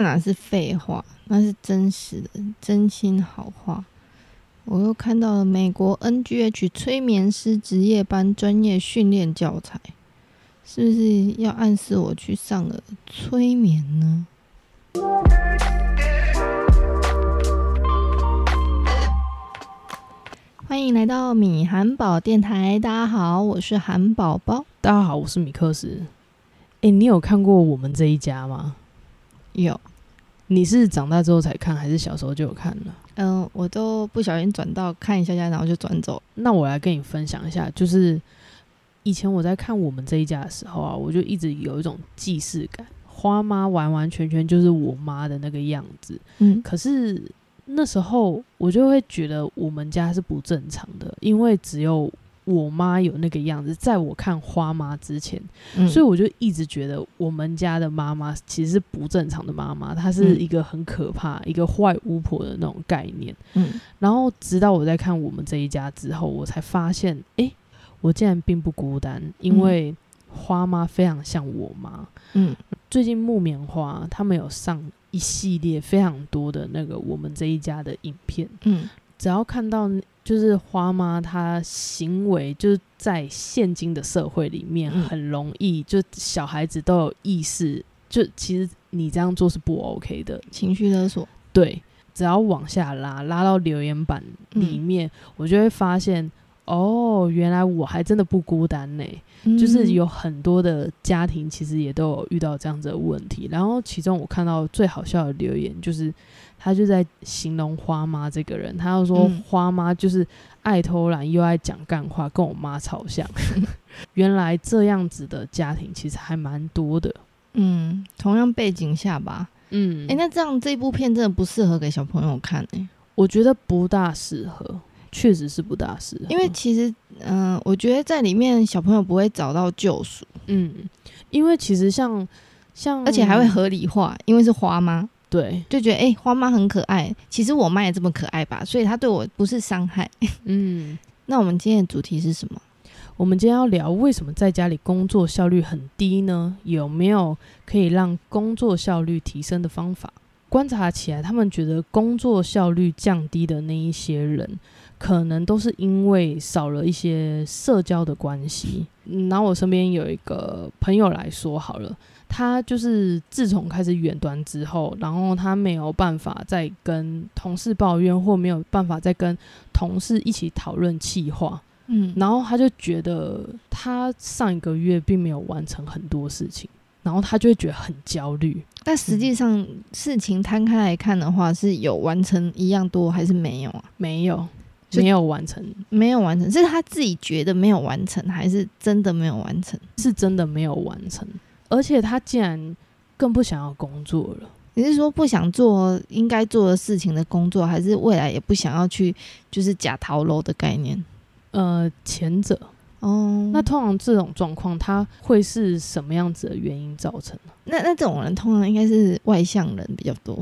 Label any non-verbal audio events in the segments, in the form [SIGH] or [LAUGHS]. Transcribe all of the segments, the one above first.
哪是废话，那是真实的，真心好话。我又看到了美国 NGH 催眠师职业班专业训练教材，是不是要暗示我去上了催眠呢？欢迎来到米韩宝电台，大家好，我是韩宝宝。大家好，我是米克斯。哎，你有看过我们这一家吗？有，你是长大之后才看，还是小时候就有看了？嗯，我都不小心转到看一下下，然后就转走。那我来跟你分享一下，就是以前我在看我们这一家的时候啊，我就一直有一种既视感，花妈完完全全就是我妈的那个样子。嗯，可是那时候我就会觉得我们家是不正常的，因为只有我妈有那个样子。在我看花妈之前，嗯。所以我就一直觉得我们家的妈妈其实是不正常的妈妈，她是嗯。一个很可怕、一个坏巫婆的那种概念。嗯。然后直到我在看我们这一家之后，我才发现，诶，我竟然并不孤单，因为花妈非常像我妈。嗯。最近木棉花他们有上一系列非常多的那个我们这一家的影片，嗯。只要看到就是花妈她行为就是在现今的社会里面嗯很容易，就小孩子都有意识，就其实你这样做是不 OK 的，情绪勒索。对，只要往下拉，拉到留言板里面，我就会发现，哦，原来我还真的不孤单呢。就是嗯有很多的家庭其实也都有遇到这样子的问题。然后其中我看到最好笑的留言，就是他就在形容花妈这个人，他要说嗯花妈就是爱偷懒又爱讲干话，跟我妈超像。[LAUGHS] 原来这样子的家庭其实还蛮多的。嗯，同样背景下吧。嗯，哎、那这样这部片真的不适合给小朋友看哎、我觉得不大适合，确实是不大适合，因为其实，嗯、我觉得在里面小朋友不会找到救赎，嗯，因为其实像像，而且还会合理化，因为是花妈，对，就觉得哎、诶花妈很可爱，其实我妈也这么可爱吧，所以她对我不是伤害。嗯。[LAUGHS] 那我们今天的主题是什么？我们今天要聊为什么在家里工作效率很低呢？有没有可以让工作效率提升的方法？观察起来，他们觉得工作效率降低的那一些人，可能都是因为少了一些社交的关系。嗯拿我身边有一个朋友来说好了，他就是自从开始远端之后，然后他没有办法再跟同事抱怨，或没有办法再跟同事一起讨论气话。嗯，然后他就觉得他上一个月并没有完成很多事情，然后他就会觉得很焦虑。但实际上事情摊开来看的话，是有完成一样多还是没有啊？没有，没有完成，没有完成，是他自己觉得没有完成，还是真的没有完成？是真的没有完成，而且他竟然更不想要工作了。你是说不想做应该做的事情的工作，还是未来也不想要去就是假逃楼的概念？呃，前者，哦，那通常这种状况，他会是什么样子的原因造成的？那那这种人通常应该是外向人比较多。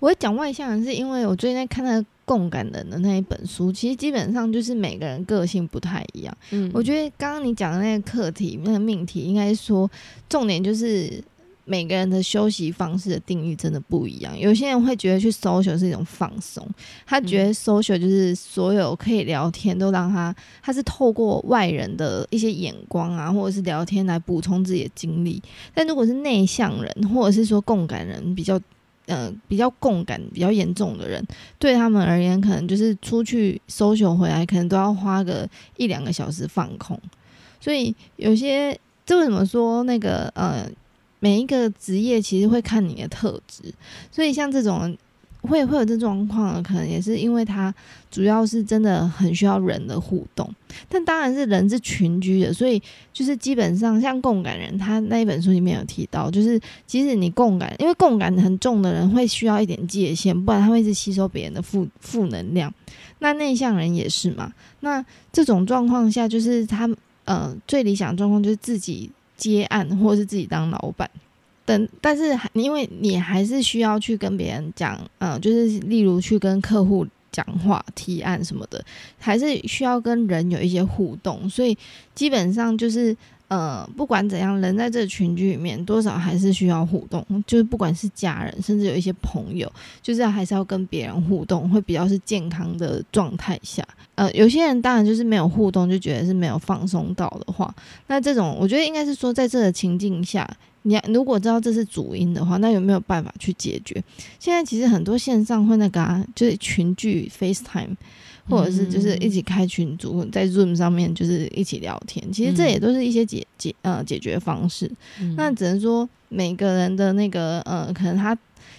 我会讲外向人，是因为我最近在看那个共感人的那一本书，其实基本上就是每个人个性不太一样。嗯我觉得刚刚你讲的那个课题、那个命题，应该说重点就是每个人的休息方式的定义真的不一样。有些人会觉得去 social 是一种放松，他觉得 social 就是所有可以聊天都让他，他是透过外人的一些眼光啊，或者是聊天来补充自己的经历。但如果是内向人，或者是说共感人比较。呃，比较共感比较严重的人，对他们而言，可能就是出去搜寻回来，可能都要花个一两个小时放空。所以有些，这为什么说那个呃，每一个职业其实会看你的特质，所以像这种会会有这状况，可能也是因为他主要是真的很需要人的互动，但当然是人是群居的，所以就是基本上像共感人，他那一本书里面有提到，就是即使你共感，因为共感很重的人会需要一点界限，不然他会一直吸收别人的负负能量。那内向人也是嘛，那这种状况下，就是他呃最理想状况就是自己接案或者是自己当老板。但是因为你还是需要去跟别人讲，嗯、就是例如去跟客户讲话、提案什么的，还是需要跟人有一些互动，所以基本上就是呃，不管怎样，人在这个群居里面，多少还是需要互动。就是不管是家人，甚至有一些朋友，就是还是要跟别人互动，会比较是健康的状态下。呃，有些人当然就是没有互动，就觉得是没有放松到的话，那这种我觉得应该是说，在这个情境下，你如果知道这是主因的话，那有没有办法去解决？现在其实很多线上会那个啊，就是群聚 FaceTime。或者是就是一起开群组，在 Zoom 上面就是一起聊天，其实这也都是一些解解呃解决方式。那只能说每个人的那个呃，可能他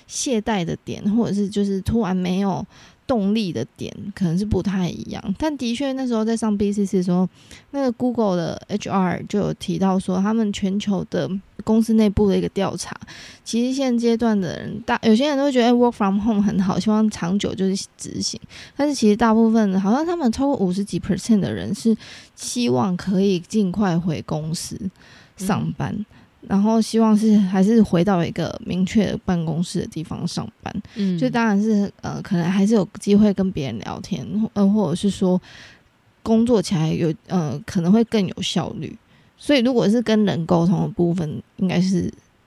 懈怠的点，或者是就是突然没有。动力的点可能是不太一样，但的确那时候在上 BCC 的时候，那个 Google 的 HR 就有提到说，他们全球的公司内部的一个调查，其实现阶段的人大有些人都会觉得 Work from Home 很好，希望长久就是执行，但是其实大部分好像他们超过五十几 percent 的人是希望可以尽快回公司上班。然后希望是还是回到一个明确的办公室的地方上班，嗯，就当然是呃，可能还是有机会跟别人聊天，呃，或者是说工作起来有呃，可能会更有效率。所以如果是跟人沟通的部分，应该是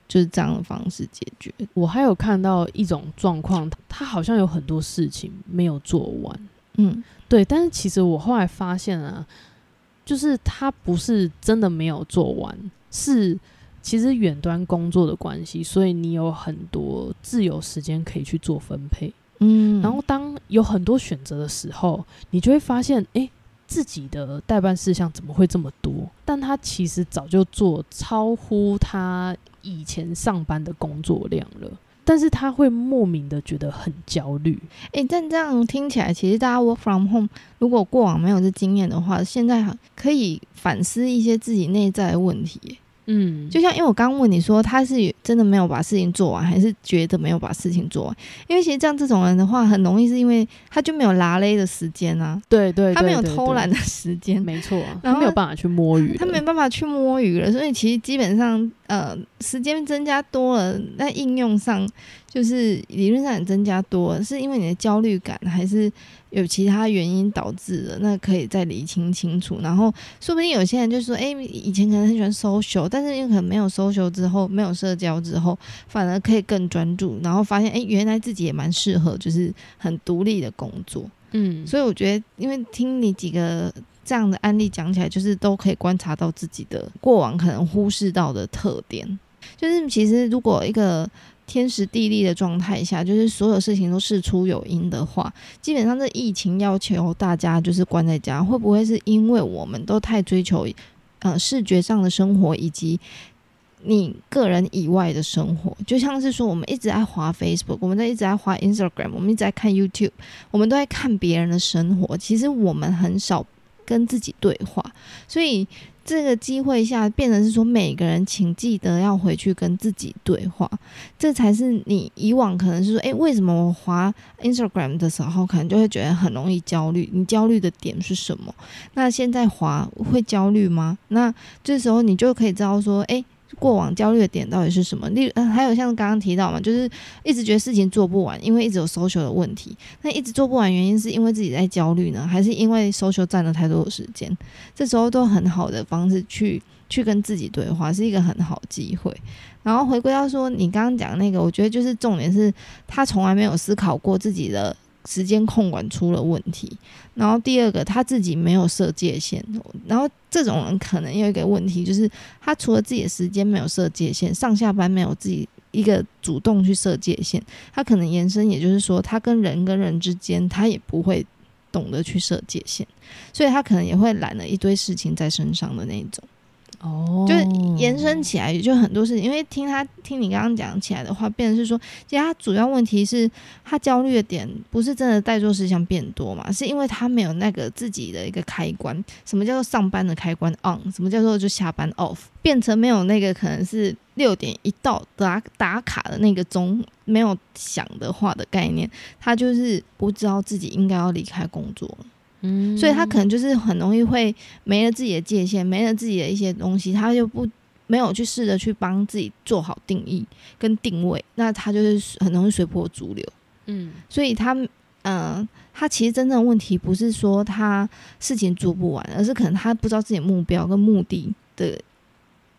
就是这样的方式解决。我还有看到一种状况，他好像有很多事情没有做完，嗯，对。但是其实我后来发现啊，就是他不是真的没有做完，是。其实远端工作的关系，所以你有很多自由时间可以去做分配。嗯，然后当有很多选择的时候，你就会发现，哎，自己的代办事项怎么会这么多？但他其实早就做超乎他以前上班的工作量了，但是他会莫名的觉得很焦虑。哎，但这样听起来，其实大家 work from home，如果过往没有这经验的话，现在可以反思一些自己内在的问题。嗯，就像因为我刚问你说他是真的没有把事情做完，还是觉得没有把事情做？完？因为其实像这种人的话，很容易是因为他就没有拉勒的时间啊，对对，他没有偷懒的时间，没错，他没有办法去摸鱼，他没办法去摸鱼了，所以其实基本上呃，时间增加多了，那应用上。就是理论上也增加多，是因为你的焦虑感，还是有其他原因导致的？那可以再理清清楚。然后，说不定有些人就说：“哎，以前可能很喜欢 social，但是因为可能没有 social 之后，没有社交之后，反而可以更专注。然后发现，哎，原来自己也蛮适合，就是很独立的工作。嗯，所以我觉得，因为听你几个这样的案例讲起来，就是都可以观察到自己的过往可能忽视到的特点。就是其实如果一个天时地利的状态下，就是所有事情都事出有因的话，基本上这疫情要求大家就是关在家，会不会是因为我们都太追求呃视觉上的生活，以及你个人以外的生活？就像是说，我们一直在滑 Facebook，我们在一直在滑 Instagram，我们一直在看 YouTube，我们都在看别人的生活，其实我们很少跟自己对话，所以。这个机会下，变成是说每个人请记得要回去跟自己对话，这才是你以往可能是说，诶，为什么我滑 Instagram 的时候，可能就会觉得很容易焦虑？你焦虑的点是什么？那现在滑会焦虑吗？那这时候你就可以知道说，诶。过往焦虑的点到底是什么？例呃，还有像刚刚提到嘛，就是一直觉得事情做不完，因为一直有 social 的问题。那一直做不完原因是因为自己在焦虑呢，还是因为 social 占了太多的时间？这时候都很好的方式去去跟自己对话，是一个很好机会。然后回归到说你刚刚讲那个，我觉得就是重点是他从来没有思考过自己的。时间控管出了问题，然后第二个他自己没有设界限，然后这种人可能有一个问题，就是他除了自己的时间没有设界限，上下班没有自己一个主动去设界限，他可能延伸，也就是说他跟人跟人之间他也不会懂得去设界限，所以他可能也会揽了一堆事情在身上的那一种。哦，就是延伸起来，就很多事情。因为听他听你刚刚讲起来的话，变成是说，其实他主要问题是他焦虑的点不是真的在做事项变多嘛，是因为他没有那个自己的一个开关。什么叫做上班的开关 on？什么叫做就下班 off？变成没有那个可能是六点一到打打卡的那个钟没有响的话的概念，他就是不知道自己应该要离开工作。所以他可能就是很容易会没了自己的界限，没了自己的一些东西，他就不没有去试着去帮自己做好定义跟定位，那他就是很容易随波逐流。嗯，所以他嗯，他其实真正的问题不是说他事情做不完，而是可能他不知道自己的目标跟目的的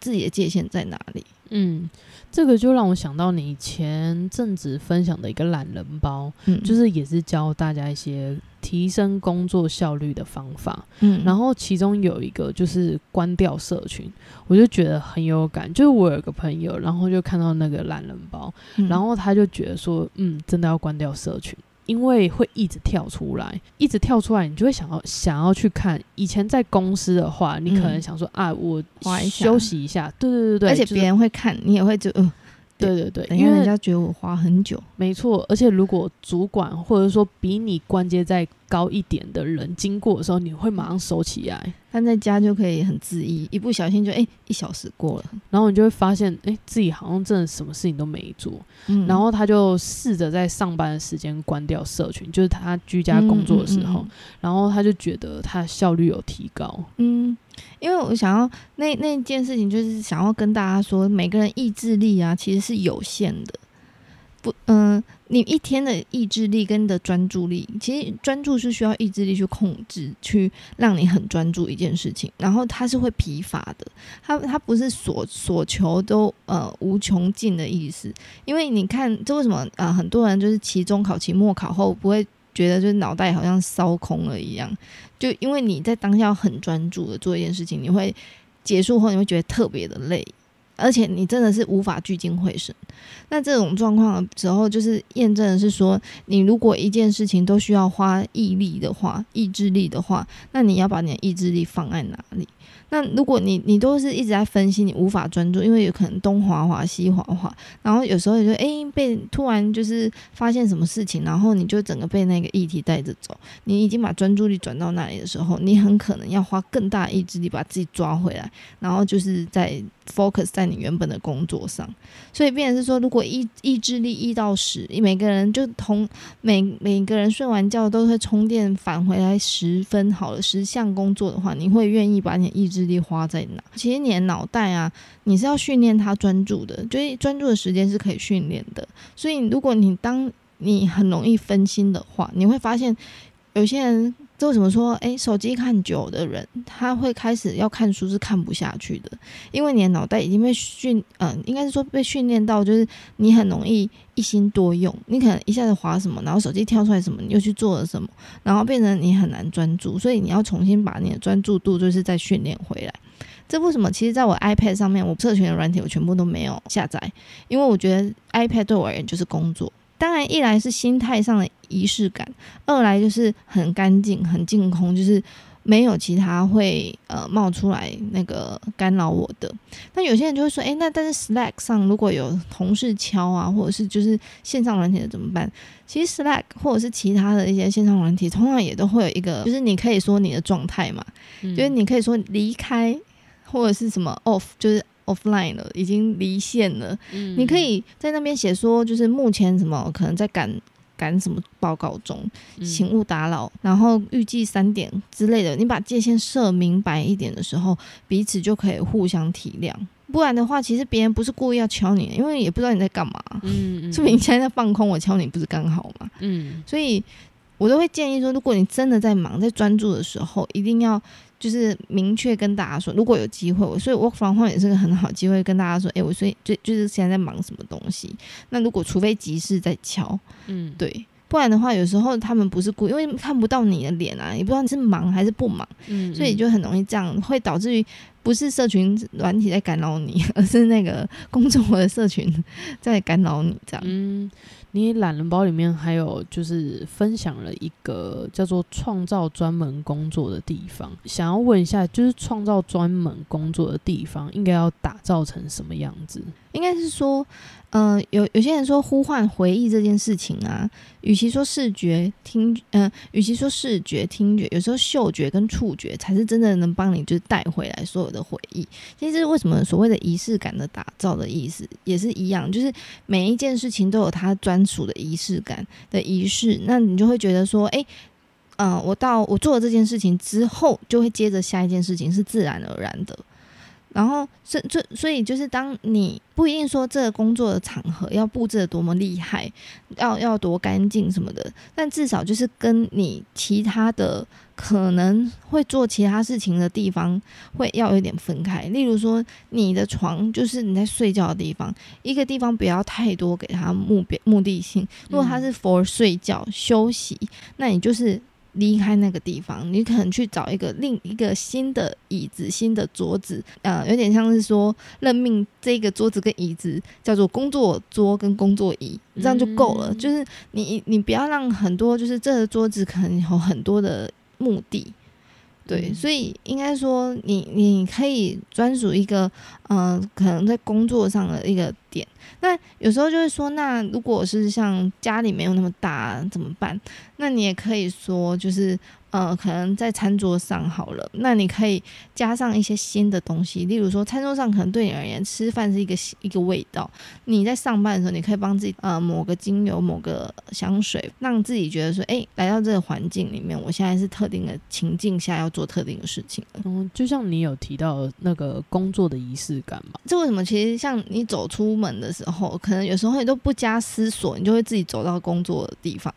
自己的界限在哪里。嗯，这个就让我想到你前阵子分享的一个懒人包，嗯，就是也是教大家一些提升工作效率的方法。嗯，然后其中有一个就是关掉社群，我就觉得很有感。就是我有个朋友，然后就看到那个懒人包，嗯然后他就觉得说，嗯，真的要关掉社群。因为会一直跳出来，一直跳出来，你就会想要想要去看。以前在公司的话，你可能嗯想说、啊，我休息一下，对对对对，而且别人会看，你也会就呃，对对对，因为人家觉得我花很久。没错，而且如果主管或者说比你关节再高一点的人经过的时候，你会马上收起来，但在家就可以很恣意，一不小心就哎、一小时过了，然后你就会发现，哎，自己好像真的什么事情都没做。嗯。然后他就试着在上班的时间关掉社群，就是他居家工作的时候，嗯然后他就觉得他效率有提高。嗯，嗯因为我想要那那件事情，就是想要跟大家说，每个人意志力啊其实是有限的，不，嗯、你一天的意志力跟你的专注力，其实专注是需要意志力去控制，去让你很专注一件事情，然后它是会疲乏的，它它不是所所求都呃无穷尽的意思，因为你看，这为什么呃很多人就是期中考、期末考后不会觉得就是脑袋好像烧空了一样，就因为你在当下很专注的做一件事情，你会结束后你会觉得特别的累，而且你真的是无法聚精会神。那这种状况的时候，就是验证的是说，你如果一件事情都需要花毅力的话、意志力的话，那你要把你的意志力放在哪里？那如果你你都是一直在分析，你无法专注，因为有可能东滑滑西滑滑，然后有时候也就诶被突然就是发现什么事情，然后你就整个被那个议题带着走，你已经把专注力转到那里的时候，你很可能要花更大意志力把自己抓回来，然后就是在 focus 在你原本的工作上。所以变成是说，如果意意志力一到十，每个人就同每每个人睡完觉都会充电返回来十分好了，十项工作的话，你会愿意把你的意志力花在哪？其实你的脑袋啊，你是要训练他专注的，就是专注的时间是可以训练的。所以如果你当你很容易分心的话，你会发现有些人。这为什么说，诶，手机看久的人，他会开始要看书是看不下去的，因为你的脑袋已经被训，嗯、应该是说被训练到，就是你很容易一心多用，你可能一下子划什么，然后手机跳出来什么，你又去做了什么，然后变成你很难专注，所以你要重新把你的专注度就是再训练回来。这为什么？其实，在我 iPad 上面，我社群的软体我全部都没有下载，因为我觉得 iPad 对我而言就是工作。当然，一来是心态上的仪式感，二来就是很干净、很净空，就是没有其他会呃冒出来那个干扰我的。那有些人就会说，诶，那但是 Slack 上如果有同事敲啊，或者是就是线上软体的怎么办？其实 Slack 或者是其他的一些线上软体，通常也都会有一个，就是你可以说你的状态嘛，嗯就是你可以说离开或者是什么 off，就是 offline 了，已经离线了。嗯你可以在那边写说，就是目前什么可能在赶赶什么报告中，嗯请勿打扰，然后预计三点之类的，你把界限设明白一点的时候，彼此就可以互相体谅。不然的话，其实别人不是故意要敲你，因为也不知道你在干嘛。嗯嗯说明你现在在放空，我敲你不是刚好吗？嗯所以我都会建议说，如果你真的在忙、在专注的时候，一定要就是明确跟大家说，如果有机会，我所以 work from home 也是个很好机会，跟大家说，诶，我所以就就是现在在忙什么东西。那如果除非急事在敲，嗯对。不然的话，有时候他们不是故意，因为看不到你的脸啊，也不知道你是忙还是不忙，嗯所以就很容易这样，会导致于不是社群软体在干扰你，而是那个工作的社群在干扰你，这样。嗯，你懒人包里面还有就是分享了一个叫做创造专门工作的地方，想要问一下，就是创造专门工作的地方应该要打造成什么样子？应该是说，呃，有有些人说呼唤回忆这件事情啊，与其说视觉听，嗯、与其说视觉听觉，有时候嗅觉跟触觉才是真的能帮你就是带回来所有的回忆。其实为什么所谓的仪式感的打造的意思也是一样，就是每一件事情都有它专属的仪式感的仪式，那你就会觉得说，诶，嗯、我到我做了这件事情之后，就会接着下一件事情，是自然而然的。然后，所所所以就是，当你不一定说这个工作的场合要布置的多么厉害，要要多干净什么的，但至少就是跟你其他的可能会做其他事情的地方会要有点分开。例如说，你的床就是你在睡觉的地方，一个地方不要太多给他目标目的性。如果他是 for 睡觉休息，那你就是。离开那个地方，你可能去找一个另一个新的椅子、新的桌子，呃，有点像是说任命这个桌子跟椅子叫做工作桌跟工作椅，这样就够了。就是你你不要让很多，就是这个桌子可能有很多的目的。对，所以应该说，你你可以专属一个，嗯，可能在工作上的一个点。那有时候就会说，那如果是像家里没有那么大怎么办？那你也可以说，就是。呃，可能在餐桌上好了，那你可以加上一些新的东西，例如说，餐桌上可能对你而言，吃饭是一个一个味道。你在上班的时候，你可以帮自己呃抹个精油，抹个香水，让自己觉得说，哎，来到这个环境里面，我现在是特定的情境下要做特定的事情。嗯，就像你有提到那个工作的仪式感嘛？这为什么？其实像你走出门的时候，可能有时候你都不加思索，你就会自己走到工作的地方，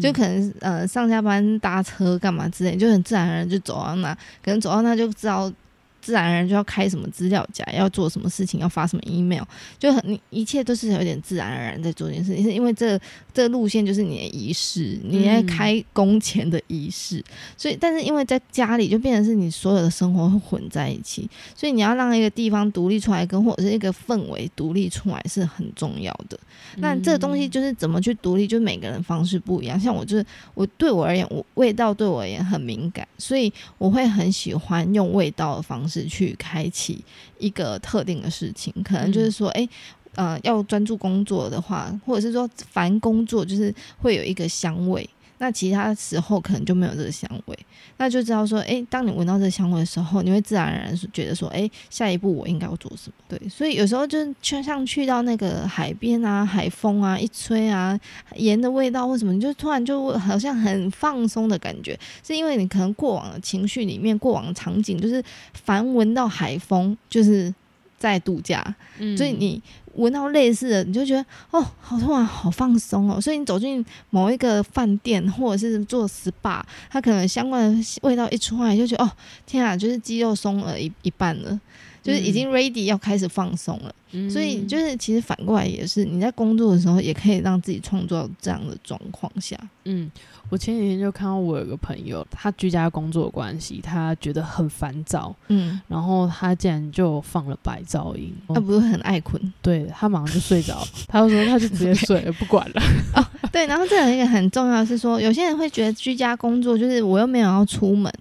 就可能呃上下班搭车干嘛。嘛之类，就很自然而然就走到那，可能走到那就知道。自然而然就要开什么资料夹，要做什么事情，要发什么 email，就很你一切都是有点自然而然在做这件事情，是因为这这个路线就是你的仪式，你在开工前的仪式，所以但是因为在家里就变成是你所有的生活会混在一起，所以你要让一个地方独立出来，跟或者是一个氛围独立出来是很重要的。那这个东西就是怎么去独立，就每个人方式不一样。像我就是我对我而言，我味道对我而言很敏感，所以我会很喜欢用味道的方式。去开启一个特定的事情，可能就是说，哎，呃，要专注工作的话，或者是说，凡工作就是会有一个香味。那其他时候可能就没有这个香味，那就知道说，哎，当你闻到这个香味的时候，你会自然而然觉得说，哎，下一步我应该要做什么？对，所以有时候就就像去到那个海边啊，海风啊一吹啊，盐的味道或什么，你就突然就好像很放松的感觉，是因为你可能过往的情绪里面，过往的场景就是凡闻到海风就是在度假，所以你。闻到类似的，你就觉得哦，好痛啊，好放松哦。所以你走进某一个饭店，或者是做 SPA，它可能相关的味道一出来，就觉得哦，天啊，就是肌肉松了一一半了，就是已经 ready 要开始放松了。所以就是其实反过来也是，你在工作的时候也可以让自己创造这样的状况下。嗯，我前几天就看到我有个朋友，他居家工作关系，他觉得很烦躁，嗯，然后他竟然就放了白噪音，他不是很爱困，对他马上就睡着，[LAUGHS] 他就说他就直接睡了，不管了。[LAUGHS] 哦，对，然后这有一个很重要是说，有些人会觉得居家工作就是我又没有要出门，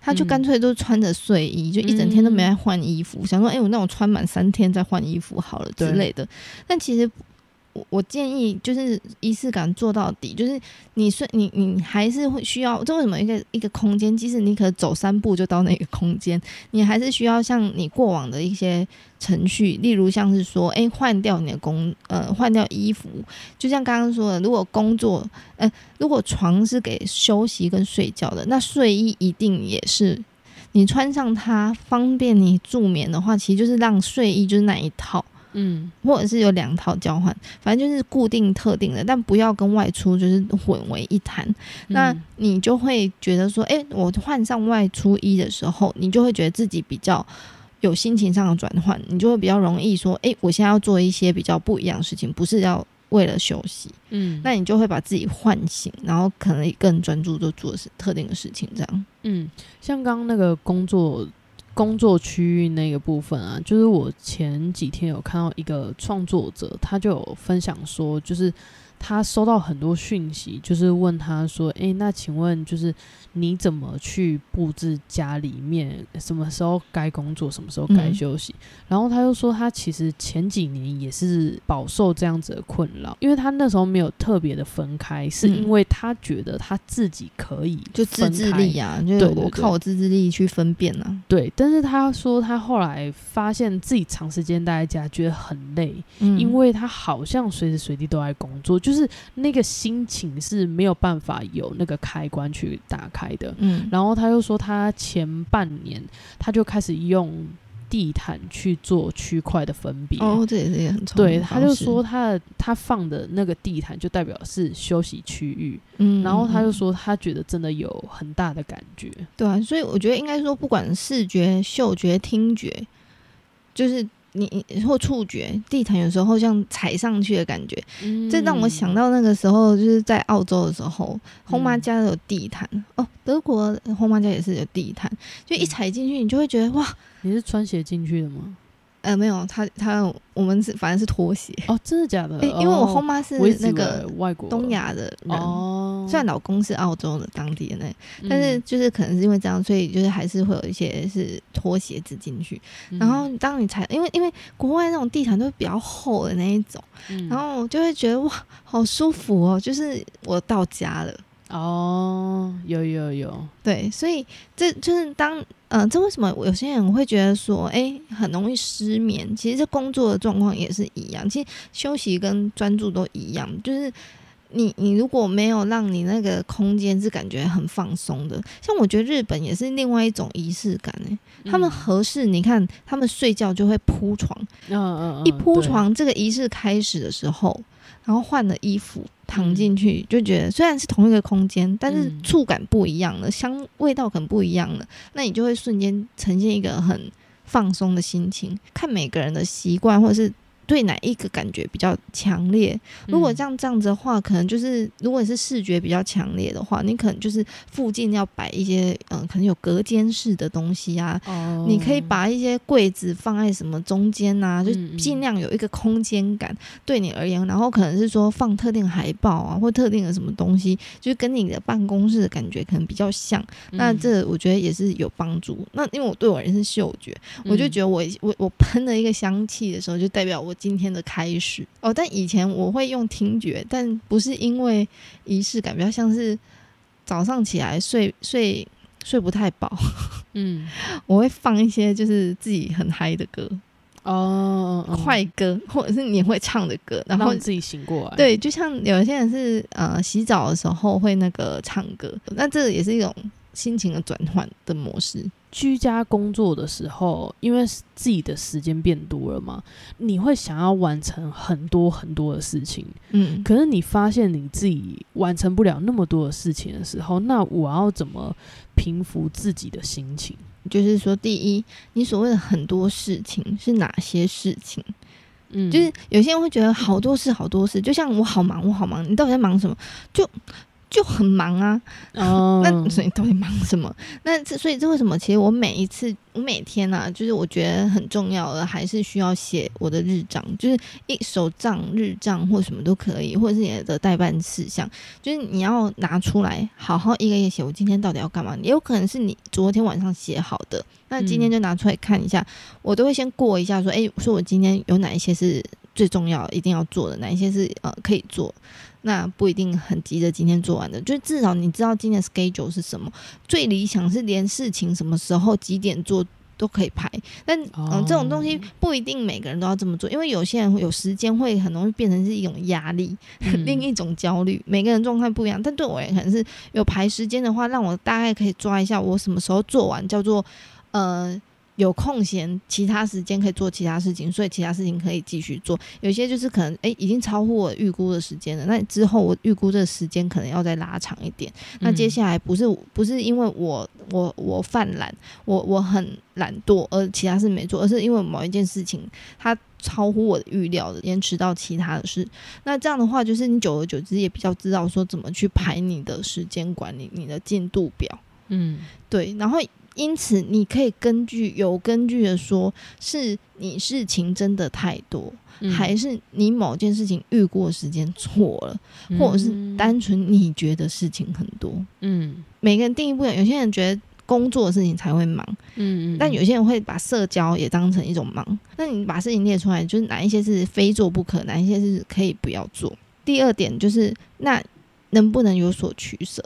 他就干脆都穿着睡衣，就一整天都没在换衣服，想说，哎，我那种穿满三天再换衣服好了之类的。但其实。我我建议就是仪式感做到底，就是你睡你你还是会需要，这为什么一个一个空间，即使你可能走三步就到那个空间，你还是需要像你过往的一些程序，例如像是说，哎，换掉你的工，呃，换掉衣服，就像刚刚说的，如果工作，呃，如果床是给休息跟睡觉的，那睡衣一定也是你穿上它方便你助眠的话，其实就是让睡衣就是那一套。嗯，或者是有两套交换，反正就是固定特定的，但不要跟外出就是混为一谈。那你就会觉得说，哎，我换上外出衣的时候，你就会觉得自己比较有心情上的转换，你就会比较容易说，哎，我现在要做一些比较不一样的事情，不是要为了休息。嗯，那你就会把自己唤醒，然后可能更专注做做特定的事情，这样。嗯，像刚刚那个工作。工作区域那个部分啊，就是我前几天有看到一个创作者，他就有分享说，就是。他收到很多讯息，就是问他说：“诶，那请问就是你怎么去布置家里面？什么时候该工作，什么时候该休息？”然后他又说，他其实前几年也是饱受这样子的困扰，因为他那时候没有特别的分开，是因为他觉得他自己可以就自制力啊，就我靠我自制力去分辨啊。对，但是他说他后来发现自己长时间待在家觉得很累，因为他好像随时随地都在工作，就。是那个心情是没有办法有那个开关去打开的。嗯，然后他又说，他前半年他就开始用地毯去做区块的分别。哦，这也是很聪明对，他就说他的他放的那个地毯就代表是休息区域，嗯，然后他就嗯说他觉得真的有很大的感觉。对啊，所以我觉得应该说，不管视觉、嗅觉、听觉，就是你你或触觉，地毯有时候像踩上去的感觉，这让我想到那个时候，就是在澳洲的时候，后妈嗯。家有地毯、哦，德国后妈家也是有地毯，就一嗯。踩进去，你就会觉得哇，你是穿鞋进去的吗？呃，没有，他他我们是反正是拖鞋，哦，真的假的？诶 [LAUGHS] 因为我哦后妈是那个外国东亚的人。哦，虽然老公是澳洲的当地的那，但是嗯就是可能是因为这样，所以就是还是会有一些是拖鞋子进去。嗯然后当你踩，因为因为国外那种地毯都是比较厚的那一种，嗯然后我就会觉得哇，好舒服哦，就是我到家了。哦，有有有，对，所以这就是当嗯、呃这为什么有些人会觉得说，哎，很容易失眠？其实这工作的状况也是一样，其实休息跟专注都一样，就是。你你如果没有让你那个空间是感觉很放松的，像我觉得日本也是另外一种仪式感诶、他们嗯合适，你看他们睡觉就会铺床，嗯嗯嗯一铺床，这个仪式开始的时候，然后换了衣服躺嗯进去，就觉得虽然是同一个空间，但是嗯触感不一样了，香味道可能不一样了，那你就会瞬间呈现一个很放松的心情。看每个人的习惯，或者是。对哪一个感觉比较强烈？如果像这样这样子的话，可能就是如果你是视觉比较强烈的话，你可能就是附近要摆一些嗯、可能有隔间式的东西啊，哦，你可以把一些柜子放在什么中间呐、就尽量有一个空间感对你而言，然后可能是说放特定海报啊，或特定的什么东西，就是跟你的办公室的感觉可能比较像。那嗯这我觉得也是有帮助。那因为我对我而言是嗅觉，我就嗯觉得我我我喷了一个香气的时候，就代表我今天的开始哦。但以前我会用听觉，但不是因为仪式感，比较像是早上起来睡睡睡不太饱。嗯 [LAUGHS] 我会放一些就是自己很嗨的歌，哦，嗯快歌，或者是你会唱的歌，然后让自己醒过来，，对，就像有一些人是呃洗澡的时候会那个唱歌，那这也是一种心情的转换的模式。居家工作的时候，因为自己的时间变多了嘛，你会想要完成很多很多的事情，嗯，可是你发现你自己完成不了那么多的事情的时候，那我要怎么平复自己的心情？就是说，第一，你所谓的很多事情是哪些事情？嗯，就是有些人会觉得好多事好多事，就像我好忙，我好忙，你到底在忙什么？就就很忙啊，哦，那所以你到底忙什么？那这所以这为什么？其实我每一次，我每天啊，就是我觉得很重要的，还是需要写我的日账，就是一手账、日账或什么都可以，或者是你的代办事项，就是你要拿出来，好好一个一个写。我今天到底要干嘛？也有可能是你昨天晚上写好的，那今天就拿出来看一下。我都会先过一下，说，诶，说我今天有哪一些是最重要、一定要做的，哪一些是呃可以做。那不一定很急着今天做完的，就至少你知道今天的 schedule 是什么。最理想是连事情什么时候几点做都可以排，但嗯、哦这种东西不一定每个人都要这么做，因为有些人有时间会很容易变成是一种压力，嗯另一种焦虑。每个人状态不一样，但对我而言可能是有排时间的话，让我大概可以抓一下我什么时候做完，叫做呃。有空闲，其他时间可以做其他事情，所以其他事情可以继续做。有些就是可能诶已经超乎我预估的时间了，那之后我预估这个时间可能要再拉长一点。那接下来不是不是因为我我我犯懒，我我很懒惰，而其他事没做，而是因为某一件事情它超乎我的预料的，延迟到其他的事。那这样的话，就是你久而久之也比较知道说怎么去排你的时间管理、你的进度表。嗯对，然后因此你可以根据有根据的说，是你事情真的太多，嗯还是你某件事情预过时间错了，或者是单纯你觉得事情很多。嗯每个人定义不一样，有些人觉得工作的事情才会忙，嗯嗯，但有些人会把社交也当成一种忙。那你把事情列出来，就是哪一些是非做不可，哪一些是可以不要做。第二点就是，那能不能有所取舍？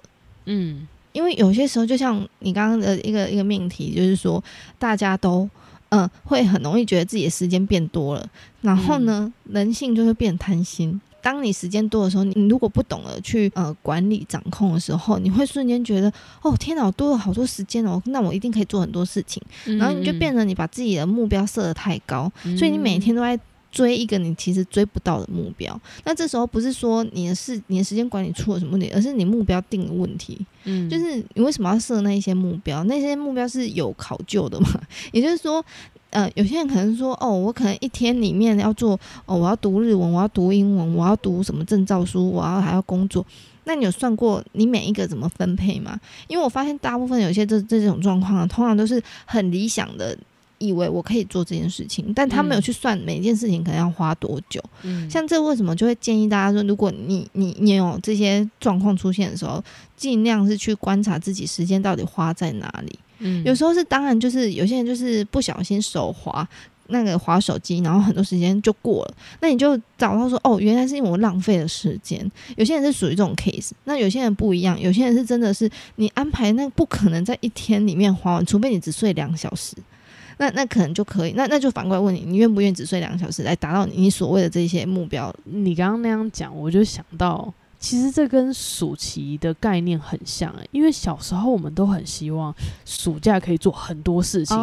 嗯因为有些时候，就像你刚刚的一个一个命题，就是说大家都嗯、会很容易觉得自己的时间变多了，然后呢，人性就会变贪心。当你时间多的时候，你如果不懂得去呃管理掌控的时候，你会瞬间觉得哦天哪，我多了好多时间哦，那我一定可以做很多事情。然后你就变得你把自己的目标设得太高，所以你每天都在追一个你其实追不到的目标。那这时候不是说你的事、你的时间管理出了什么问题，而是你目标定的问题。嗯，就是你为什么要设那一些目标？那些目标是有考究的嘛？[LAUGHS] 也就是说。呃，有些人可能说，哦，我可能一天里面要做，哦，我要读日文，我要读英文，我要读什么证照书，我要还要工作。那你有算过你每一个怎么分配吗？因为我发现大部分有些这这种状况，通常都是很理想的，以为我可以做这件事情，但他没有去算每件事情可能要花多久。嗯，像这为什么就会建议大家说，如果你你你有这些状况出现的时候，尽量是去观察自己时间到底花在哪里。嗯，有时候是当然，就是有些人就是不小心手滑那个滑手机，然后很多时间就过了。那你就找到说，哦，原来是因为我浪费了时间。有些人是属于这种 case，那有些人不一样，有些人是真的是你安排那不可能在一天里面花完，除非你只睡两小时，那那可能就可以。那那就反过来问你，你愿不愿意只睡两个小时来达到你所谓的这些目标？你刚刚那样讲，我就想到。其实这跟暑期的概念很像诶，因为小时候我们都很希望暑假可以做很多事情，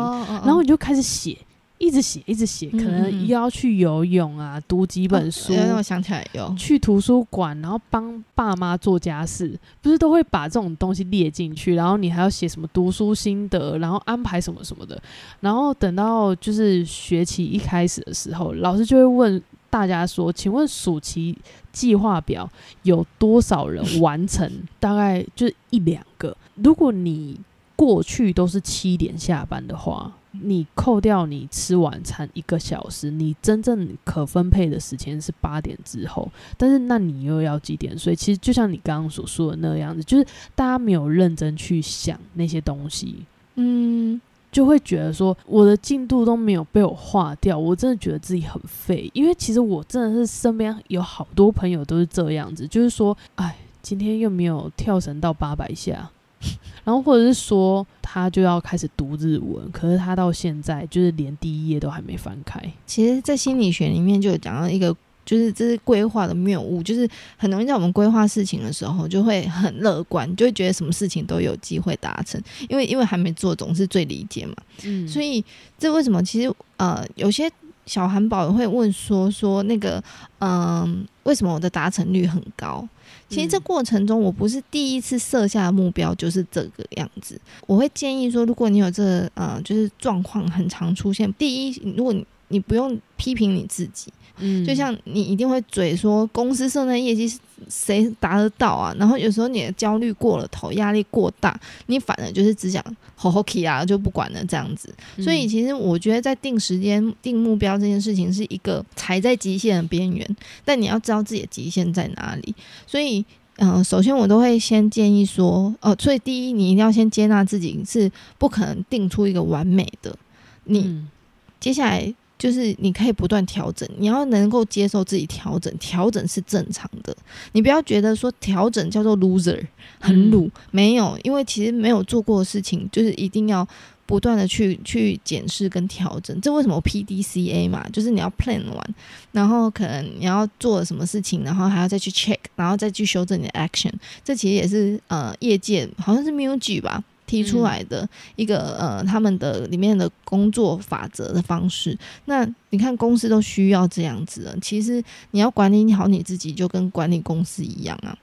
然后你就开始写，一直写，一直写，可能要去游泳啊，读几本书。让我想起来有去图书馆，然后帮爸妈做家事，不是都会把这种东西列进去，然后你还要写什么读书心得，然后安排什么什么的，然后等到就是学期一开始的时候，老师就会问。大家说，请问暑期计划表有多少人完成？大概就是一两个。如果你过去都是七点下班的话，你扣掉你吃晚餐一个小时，你真正可分配的时间是八点之后。但是那你又要几点所以？其实就像你刚刚所说的那样子，就是大家没有认真去想那些东西。嗯。就会觉得说我的进度都没有被我划掉，我真的觉得自己很废。因为其实我真的是身边有好多朋友都是这样子，就是说，哎，今天又没有跳绳到八百下，[LAUGHS] 然后或者是说他就要开始读日文，可是他到现在就是连第一页都还没翻开。其实，在心理学里面就有讲到一个。就是这是规划的谬误，就是很容易在我们规划事情的时候就会很乐观，就会觉得什么事情都有机会达成，因为因为还没做总是最理解嘛。嗯，所以这为什么其实呃有些小韩宝会问说说那个嗯为什么我的达成率很高？其实这过程中我不是第一次设下的目标就是这个样子。我会建议说，如果你有这呃就是状况很常出现，第一如果你你不用批评你自己。嗯，就像你一定会嘴说公司设那业绩谁达得到啊？然后有时候你的焦虑过了头，压力过大，你反而就是只想吼吼 k 啊，就不管了这样子。所以其实我觉得在定时间、定目标这件事情是一个踩在极限的边缘，但你要知道自己的极限在哪里。所以，嗯，首先我都会先建议说，哦，所以第一，你一定要先接纳自己是不可能定出一个完美的。你接下来。就是你可以不断调整，你要能够接受自己调整，调整是正常的。你不要觉得说调整叫做 loser，很鲁，没有，因为其实没有做过的事情，就是一定要不断的去去检视跟调整。这为什么 P D C A 嘛？就是你要 plan 完，然后可能你要做什么事情，然后还要再去 check，然后再去修正你的 action。这其实也是呃业界好像是 m u j i 吧。提出来的一个呃，他们的里面的工作法则的方式。那你看，公司都需要这样子。其实你要管理好你自己，就跟管理公司一样啊。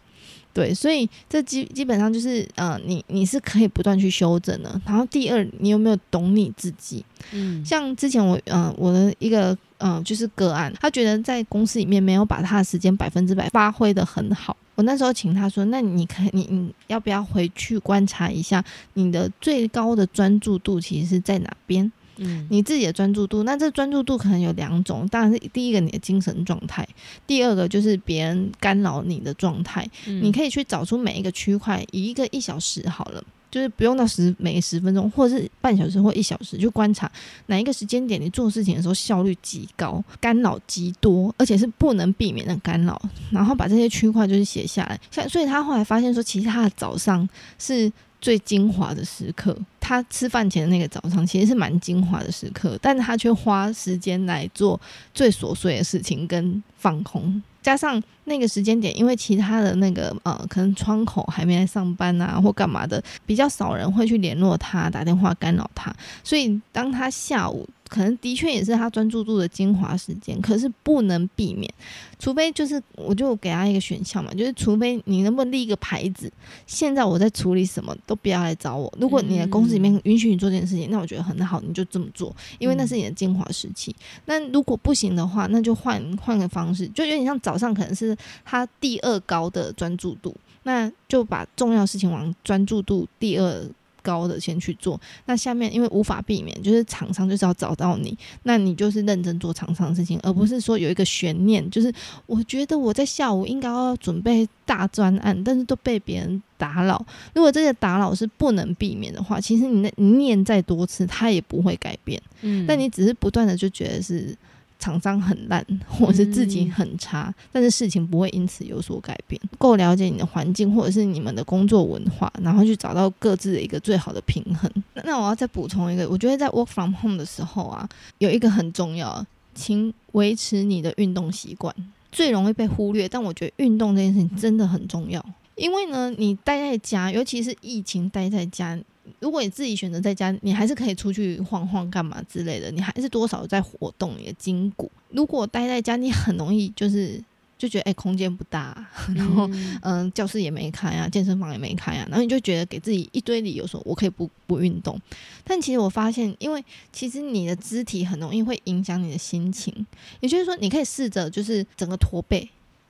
对，所以这基基本上就是呃，你你是可以不断去修正的。然后第二，你有没有懂你自己？嗯，像之前我呃我的一个嗯就是个案，他觉得在公司里面没有把他的时间百分之百发挥的很好。我那时候请他说：“那你可你你要不要回去观察一下你的最高的专注度其实是在哪边？嗯，你自己的专注度，那这专注度可能有两种，当然是第一个你的精神状态，第二个就是别人干扰你的状态。你可以去找出每一个区块，以一个一小时好了。”就是不用到十每十分钟，或者是半小时或一小时，就观察哪一个时间点你做事情的时候效率极高，干扰极多，而且是不能避免的干扰。然后把这些区块就是写下来。像所以他后来发现说，其实他的早上是最精华的时刻。他吃饭前的那个早上其实是蛮精华的时刻，但他却花时间来做最琐碎的事情跟放空。加上那个时间点，因为其他的那个呃，可能窗口还没来上班啊，或干嘛的，比较少人会去联络他，打电话干扰他，所以当他下午。可能的确也是他专注度的精华时间，可是不能避免，除非就是我就给他一个选项嘛，就是除非你能不能立一个牌子，现在我在处理什么都不要来找我。如果你的公司里面允许你做这件事情，那我觉得很好，你就这么做，因为那是你的精华时期。那如果不行的话，那就换换个方式，就有点像早上可能是他第二高的专注度，那就把重要事情往专注度第二。高的先去做，那下面因为无法避免，就是厂商就是要找到你，那你就是认真做厂商的事情，而不是说有一个悬念，就是我觉得我在下午应该要准备大专案，但是都被别人打扰。如果这个打扰是不能避免的话，其实你那念再多次，它也不会改变。嗯，但你只是不断的就觉得是。厂商很烂，[LAUGHS] 或者是自己很差，但是事情不会因此有所改变。够了解你的环境，或者是你们的工作文化，然后去找到各自的一个最好的平衡。那我要再补充一个，我觉得在 work from home 的时候啊，有一个很重要，请维持你的运动习惯。最容易被忽略，但我觉得运动这件事情真的很重要。因为呢，你待在家，尤其是疫情待在家。如果你自己选择在家，你还是可以出去晃晃干嘛之类的，你还是多少在活动你的筋骨。如果待在家，你很容易就是就觉得哎，空间不大，[LAUGHS] 然后嗯，教室也没开啊，健身房也没开啊，然后你就觉得给自己一堆理由说我可以不不运动。但其实我发现，因为其实你的肢体很容易会影响你的心情，也就是说，你可以试着就是整个驼背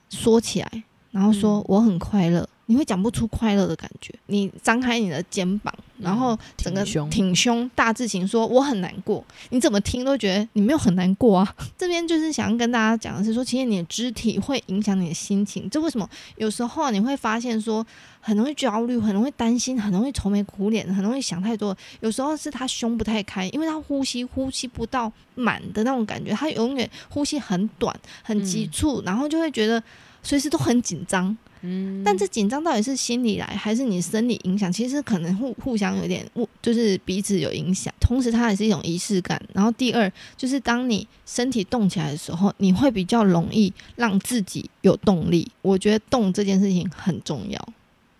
缩起来，然后说我很快乐。你会讲不出快乐的感觉。你张开你的肩膀，然后整个挺胸，大字型说我很难过。你怎么听都觉得你没有很难过啊。[LAUGHS] 这边就是想要跟大家讲的是说，其实你的肢体会影响你的心情。这为什么？有时候你会发现说，很容易焦虑，很容易担心，很容易愁眉苦脸，很容易想太多。有时候是他胸不太开，因为他呼吸呼吸不到满的那种感觉，他永远呼吸很短，很急促，然后就会觉得随时都很紧张。嗯，但这紧张到底是心理来还是你生理影响？其实可能互互相有点，就是彼此有影响。同时，它也是一种仪式感。然后第二，就是当你身体动起来的时候，你会比较容易让自己有动力。我觉得动这件事情很重要。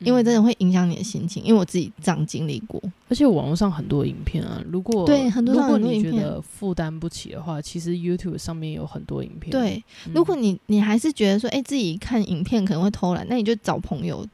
因为真的会影响你的心情，因为我自己这样经历过。而且网络上很多影片啊，如果对很多如果你觉得负担不起的话，其实 YouTube 上面有很多影片。对，如果你你还是觉得说，哎，自己看影片可能会偷懒，那你就找朋友，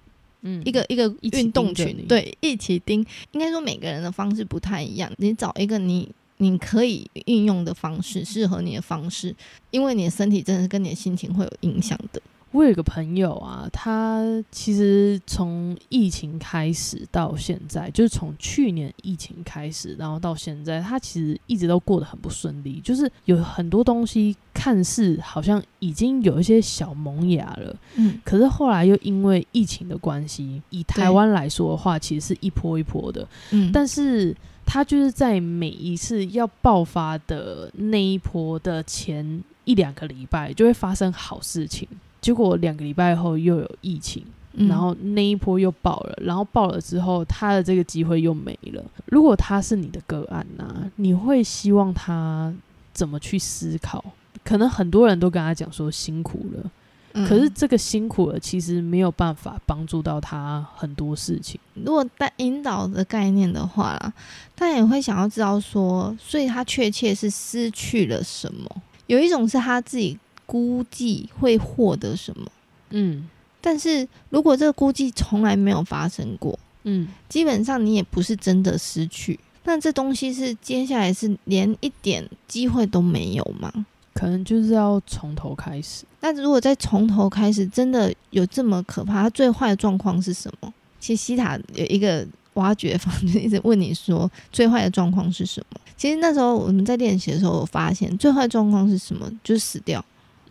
嗯，一个一个运动群，对，一起盯。应该说每个人的方式不太一样，你找一个你你可以运用的方式，适合你的方式，因为你的身体真的是跟你的心情会有影响的。我有一个朋友啊，他其实从疫情开始到现在，就是从去年疫情开始，然后到现在，他其实一直都过得很不顺利，就是有很多东西看似好像已经有一些小萌芽了，嗯，可是后来又因为疫情的关系，以台湾来说的话，其实是一波一波的，嗯，但是他就是在每一次要爆发的那一波的前一两个礼拜，就会发生好事情。结果两个礼拜后又有疫情，然后那一波又爆了，然后爆了之后，他的这个机会又没了。如果他是你的个案呢，你会希望他怎么去思考？可能很多人都跟他讲说辛苦了，可是这个辛苦了其实没有办法帮助到他很多事情。如果带引导的概念的话啦，他也会想要知道说，所以他确切是失去了什么？有一种是他自己。估计会获得什么？嗯，但是如果这个估计从来没有发生过，嗯，基本上你也不是真的失去。那这东西是接下来是连一点机会都没有吗？可能就是要从头开始。那如果再从头开始，真的有这么可怕？最坏的状况是什么？其实西塔有一个挖掘方式，一直问你说 [LAUGHS] 最坏的状况是什么？其实那时候我们在练习的时候，我发现最坏状况是什么？就是死掉。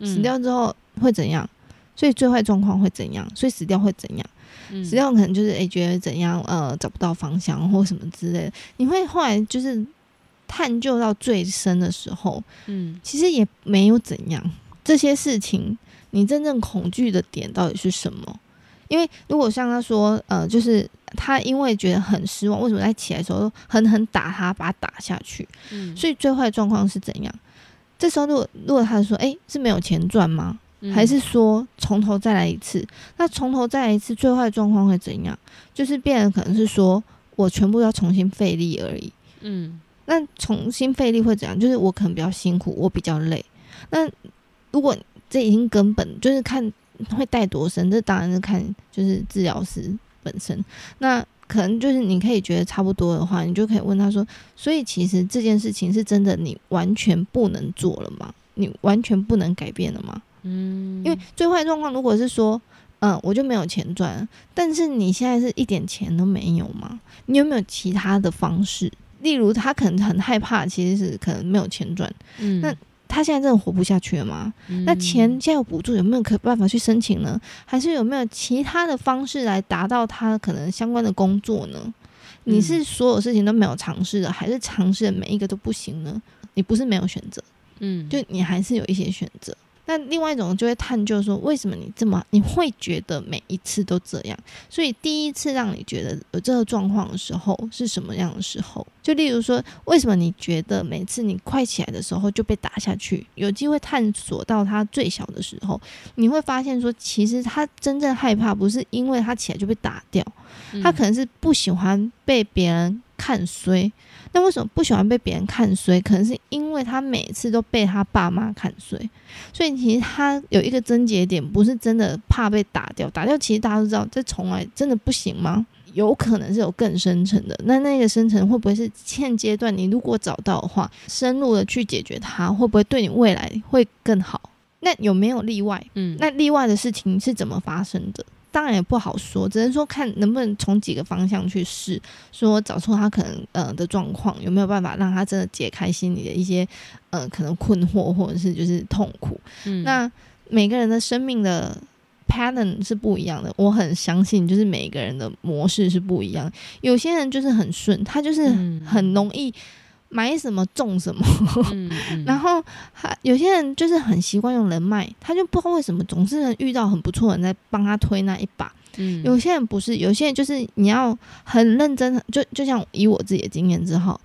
死掉之后会怎样？所以最坏状况会怎样？所以死掉会怎样？死掉可能就是诶，觉得怎样？呃，找不到方向或什么之类的。你会后来就是探究到最深的时候，嗯，其实也没有怎样。这些事情，你真正恐惧的点到底是什么？因为如果像他说，呃，就是他因为觉得很失望，为什么在起来的时候狠狠打他，把他打下去？嗯，所以最坏状况是怎样？这时候，如果如果他说：“哎，是没有钱赚吗？还是说从头再来一次？那从头再来一次，最坏的状况会怎样？就是变得可能是说我全部要重新费力而已。嗯，那重新费力会怎样？就是我可能比较辛苦，我比较累。那如果这已经根本就是看会带多深，这当然是看就是治疗师本身。那可能就是你可以觉得差不多的话，你就可以问他说：所以其实这件事情是真的你完全不能做了吗？你完全不能改变了吗？嗯，因为最坏状况如果是说，嗯，我就没有钱赚，但是你现在是一点钱都没有吗？你有没有其他的方式？例如他可能很害怕，其实是可能没有钱赚，嗯，那他现在真的活不下去了吗？那钱现在有补助，有没有可办法去申请呢？还是有没有其他的方式来达到他可能相关的工作呢？你是所有事情都没有尝试的，还是尝试的每一个都不行呢？你不是没有选择，嗯，就你还是有一些选择。那另外一种就会探究说，为什么你这么你会觉得每一次都这样？所以第一次让你觉得有这个状况的时候是什么样的时候？就例如说，为什么你觉得每次你快起来的时候就被打下去？有机会探索到他最小的时候，你会发现说，其实他真正害怕不是因为他起来就被打掉，他可能是不喜欢被别人看衰。那为什么不喜欢被别人看衰？可能是因为他每次都被他爸妈看衰，所以其实他有一个症结点，不是真的怕被打掉。打掉其实大家都知道，这从来真的不行吗？有可能是有更深层的。那那个深层会不会是现阶段你如果找到的话，深入的去解决它，会不会对你未来会更好？那有没有例外？嗯，那例外的事情是怎么发生的？当然也不好说，只能说看能不能从几个方向去试，说找出他可能呃的状况，有没有办法让他真的解开心里的一些呃可能困惑或者是就是痛苦。嗯，那每个人的生命的 pattern 是不一样的，我很相信就是每个人的模式是不一样。有些人就是很顺，他就是很容易。买什么种什么，[LAUGHS] 然后还有些人就是很习惯用人脉，他就不知道为什么总是能遇到很不错的人在帮他推那一把。嗯，有些人不是，有些人就是你要很认真，就就像以我自己的经验之后，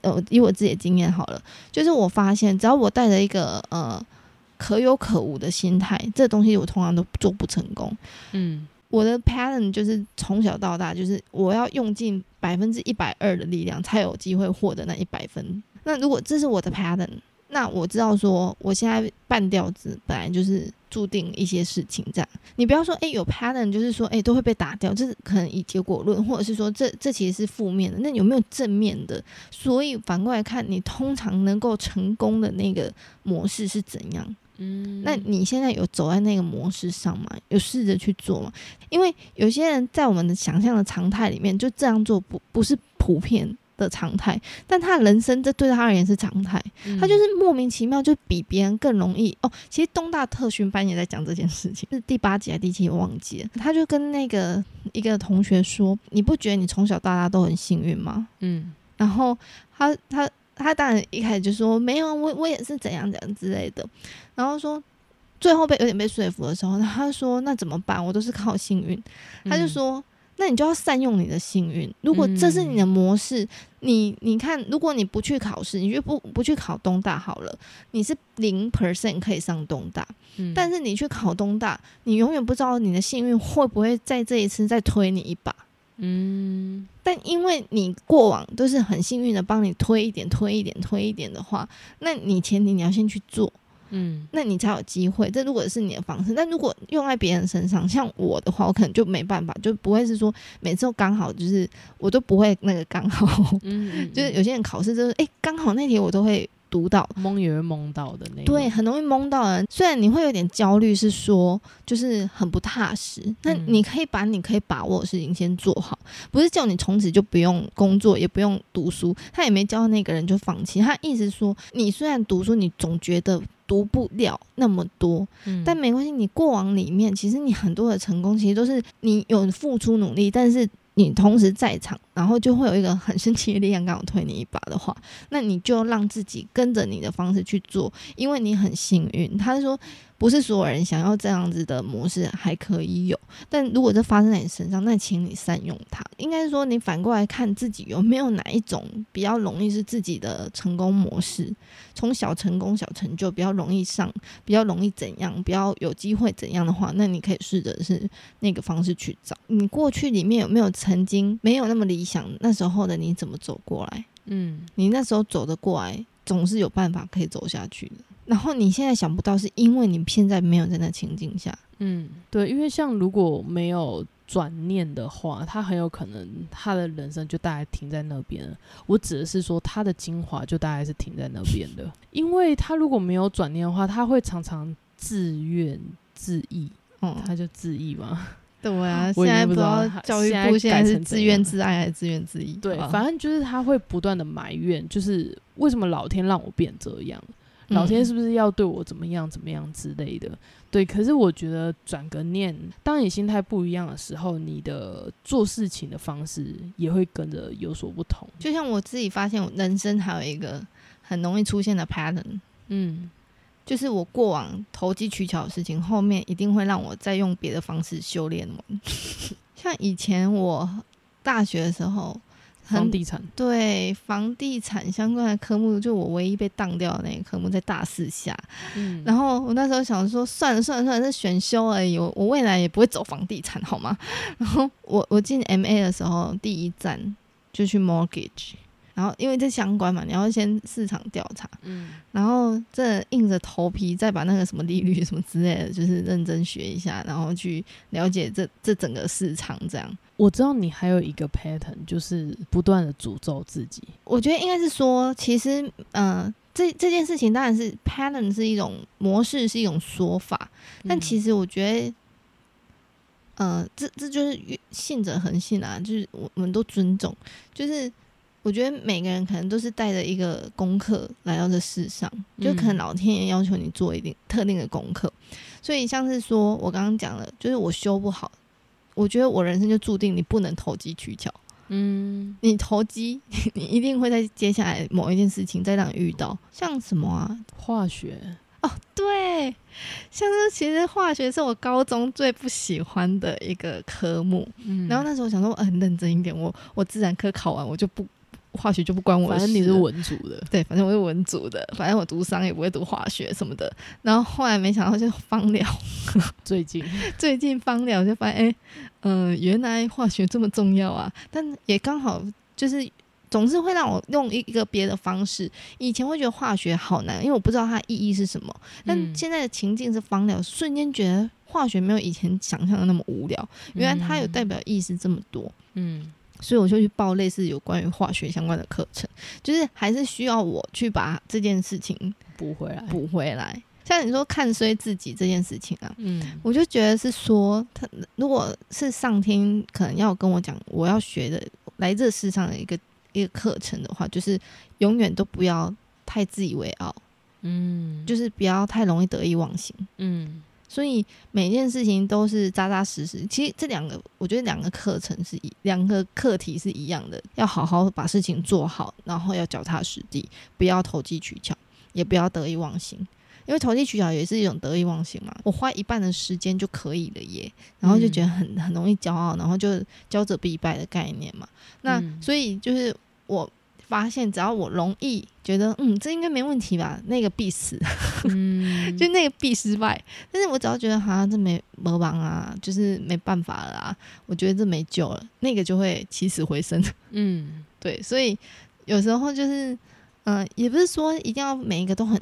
呃，以我自己的经验好了，就是我发现只要我带着一个呃可有可无的心态，这东西我通常都做不成功。嗯。我的 pattern 就是从小到大，就是我要用尽百分之一百二的力量，才有机会获得那一百分。那如果这是我的 pattern，那我知道说，我现在半吊子本来就是注定一些事情这样。你不要说，哎，有 pattern 就是说，哎，都会被打掉，这是可能以结果论，或者是说，这这其实是负面的。那有没有正面的？所以反过来看，你通常能够成功的那个模式是怎样？嗯，那你现在有走在那个模式上吗？有试着去做吗？因为有些人在我们的想象的常态里面，就这样做不不是普遍的常态，但他人生这对他而言是常态，他就是莫名其妙就比别人更容易哦。其实东大特训班也在讲这件事情，[LAUGHS] 是第八集还是第七集忘记了？他就跟那个一个同学说：“你不觉得你从小到大都很幸运吗？”嗯，然后他他。他当然一开始就说没有，我我也是怎样怎样之类的，然后说最后被有点被说服的时候，他说那怎么办？我都是靠幸运。他就说那你就要善用你的幸运。如果这是你的模式，你你看，如果你不去考试，你就不不去考东大好了，你是零 percent 可以上东大。但是你去考东大，你永远不知道你的幸运会不会在这一次再推你一把。嗯，但因为你过往都是很幸运的，帮你推一点、推一点、推一点的话，那你前提你要先去做，嗯，那你才有机会。这如果是你的方式，但如果用在别人身上，像我的话，我可能就没办法，就不会是说每次都刚好，就是我都不会那个刚好，嗯，就是有些人考试就是哎，刚好那题我都会。读到蒙也会蒙到的那对，很容易蒙到人。虽然你会有点焦虑，是说就是很不踏实。那你可以把你可以把握的事情先做好，不是叫你从此就不用工作，也不用读书。他也没教那个人就放弃。他意思说，你虽然读书，你总觉得读不了那么多，但没关系。你过往里面，其实你很多的成功，其实都是你有付出努力，但是你同时在场。然后就会有一个很生气的力量刚好推你一把的话，[LAUGHS] 那你就让自己跟着你的方式去做，因为你很幸运。他说。不是所有人想要这样子的模式还可以有，但如果这发生在你身上，那请你善用它。应该是说，你反过来看自己有没有哪一种比较容易是自己的成功模式，从小成功、小成就比较容易上，比较容易怎样，比较有机会怎样的话，那你可以试着是那个方式去找。你过去里面有没有曾经没有那么理想？那时候的你怎么走过来？嗯，你那时候走得过来，总是有办法可以走下去的。然后你现在想不到，是因为你现在没有在那情境下。嗯，对，因为像如果没有转念的话，他很有可能他的人生就大概停在那边。我指的是说，他的精华就大概是停在那边的。因为他如果没有转念的话，他会常常自怨自艾。嗯，他就自艾嘛。对啊，现在不知道教育部现在是自怨自艾还是自怨自艾。对，反正就是他会不断的埋怨，就是为什么老天让我变这样。老天是不是要对我怎么样怎么样之类的？对，可是我觉得转个念，当你心态不一样的时候，你的做事情的方式也会跟着有所不同。就像我自己发现，我人生还有一个很容易出现的 pattern，嗯，就是我过往投机取巧的事情，后面一定会让我再用别的方式修炼完。[LAUGHS] 像以前我大学的时候。房地产对房地产相关的科目，就我唯一被当掉的那个科目，在大四下。嗯，然后我那时候想说，算了算了算了，是选修而已，我我未来也不会走房地产，好吗？然后我我进 M A 的时候，第一站就去 mortgage。然后，因为这相关嘛，你要先市场调查，嗯，然后这硬着头皮再把那个什么利率什么之类的，就是认真学一下，然后去了解这这整个市场。这样，我知道你还有一个 pattern，就是不断的诅咒自己。我觉得应该是说，其实，嗯，这这件事情当然是 pattern 是一种模式，是一种说法，但其实我觉得，呃，这这就是信者恒信啊，就是我我们都尊重，就是。我觉得每个人可能都是带着一个功课来到这世上，就可能老天爷要求你做一定特定的功课，所以像是说我刚刚讲了，就是我修不好，我觉得我人生就注定你不能投机取巧，嗯，你投机，[LAUGHS] 你一定会在接下来某一件事情再让你遇到，像什么啊，化学哦，对，像是其实化学是我高中最不喜欢的一个科目，嗯，然后那时候想说，我很认真一点，我我自然科考完我就不。化学就不关我，反正你是文组的，对，反正我是文组的，反正我读商也不会读化学什么的。然后后来没想到就方疗，[LAUGHS] 最近 [LAUGHS] 最近方疗就发现，哎，嗯，原来化学这么重要啊！但也刚好就是总是会让我用一个别的方式。以前会觉得化学好难，因为我不知道它意义是什么。但现在的情境是方疗，瞬间觉得化学没有以前想象的那么无聊。原来它有代表意思这么多，嗯。所以我就去报类似有关于化学相关的课程，就是还是需要我去把这件事情补回来，补回来。像你说看衰自己这件事情啊，嗯，我就觉得是说，他如果是上天可能要跟我讲，我要学的来这世上的一个一个课程的话，就是永远都不要太自以为傲，嗯，就是不要太容易得意忘形，嗯。所以每件事情都是扎扎实实。其实这两个，我觉得两个课程是一两个课题是一样的，要好好把事情做好，然后要脚踏实地，不要投机取巧，也不要得意忘形。因为投机取巧也是一种得意忘形嘛。我花一半的时间就可以了耶，然后就觉得很很容易骄傲，然后就骄者必败的概念嘛。那所以就是我。发现只要我容易觉得，嗯，这应该没问题吧？那个必死，嗯，[LAUGHS] 就那个必失败。但是我只要觉得，好像这没没帮啊，就是没办法了啊，我觉得这没救了，那个就会起死回生。嗯，[LAUGHS] 对，所以有时候就是，嗯，也不是说一定要每一个都很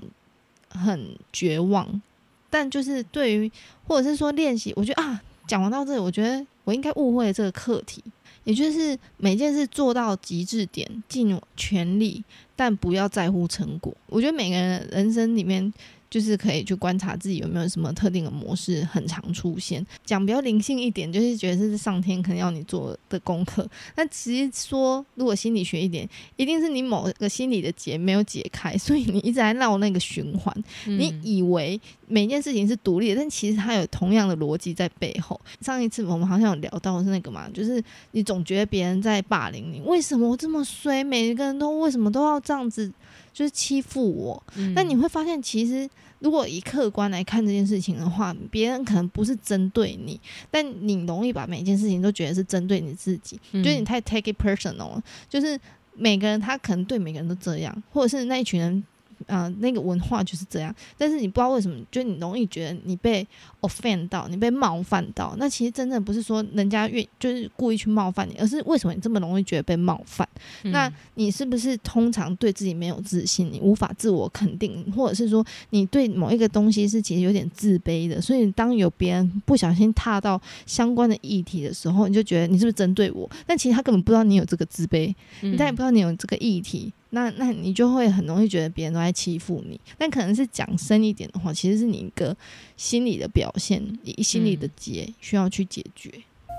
很绝望，但就是对于或者是说练习，我觉得啊，讲完到这里，我觉得我应该误会了这个课题。也就是每件事做到极致点，尽全力，但不要在乎成果。我觉得每个人人生里面就是可以去观察自己有没有什么特定的模式很常出现。讲比较灵性一点，就是觉得这是上天可能要你做的功课。那其实说如果心理学一点，一定是你某个心理的结没有解开，所以你一直在绕那个循环。你以为每件事情是独立的，但其实它有同样的逻辑在背后。上一次我们好像有聊到是那个嘛，就是你总觉得别人在霸凌你，为什么我这么衰？每一个人都为什么都要这样子，就是欺负我？但你会发现，其实如果以客观来看这件事情的话，别人可能不是针对你，但你容易把每件事情都觉得是针对你自己，就是你太 take it personal 了。就是每个人他可能对每个人都这样，或者是那一群人。啊，那个文化就是这样，但是你不知道为什么，就你容易觉得你被 offend 到，你被冒犯到。那其实真正不是说人家愿就是故意去冒犯你，而是为什么你这么容易觉得被冒犯？那你是不是通常对自己没有自信，你无法自我肯定，或者是说你对某一个东西是其实有点自卑的？所以当有别人不小心踏到相关的议题的时候，你就觉得你是不是针对我？但其实他根本不知道你有这个自卑，他也不知道你有这个议题。那那你就会很容易觉得别人都在欺负你，但可能是讲深一点的话，其实是你一个心理的表现，你心理的结需要去解决。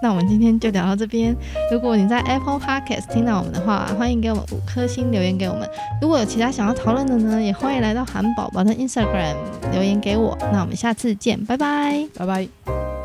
那我们今天就聊到这边。如果你在 Apple Podcast 听到我们的话，欢迎给我们五颗星留言给我们。如果有其他想要讨论的呢，也欢迎来到韩宝宝的 Instagram 留言给我。那我们下次见，拜拜，拜拜。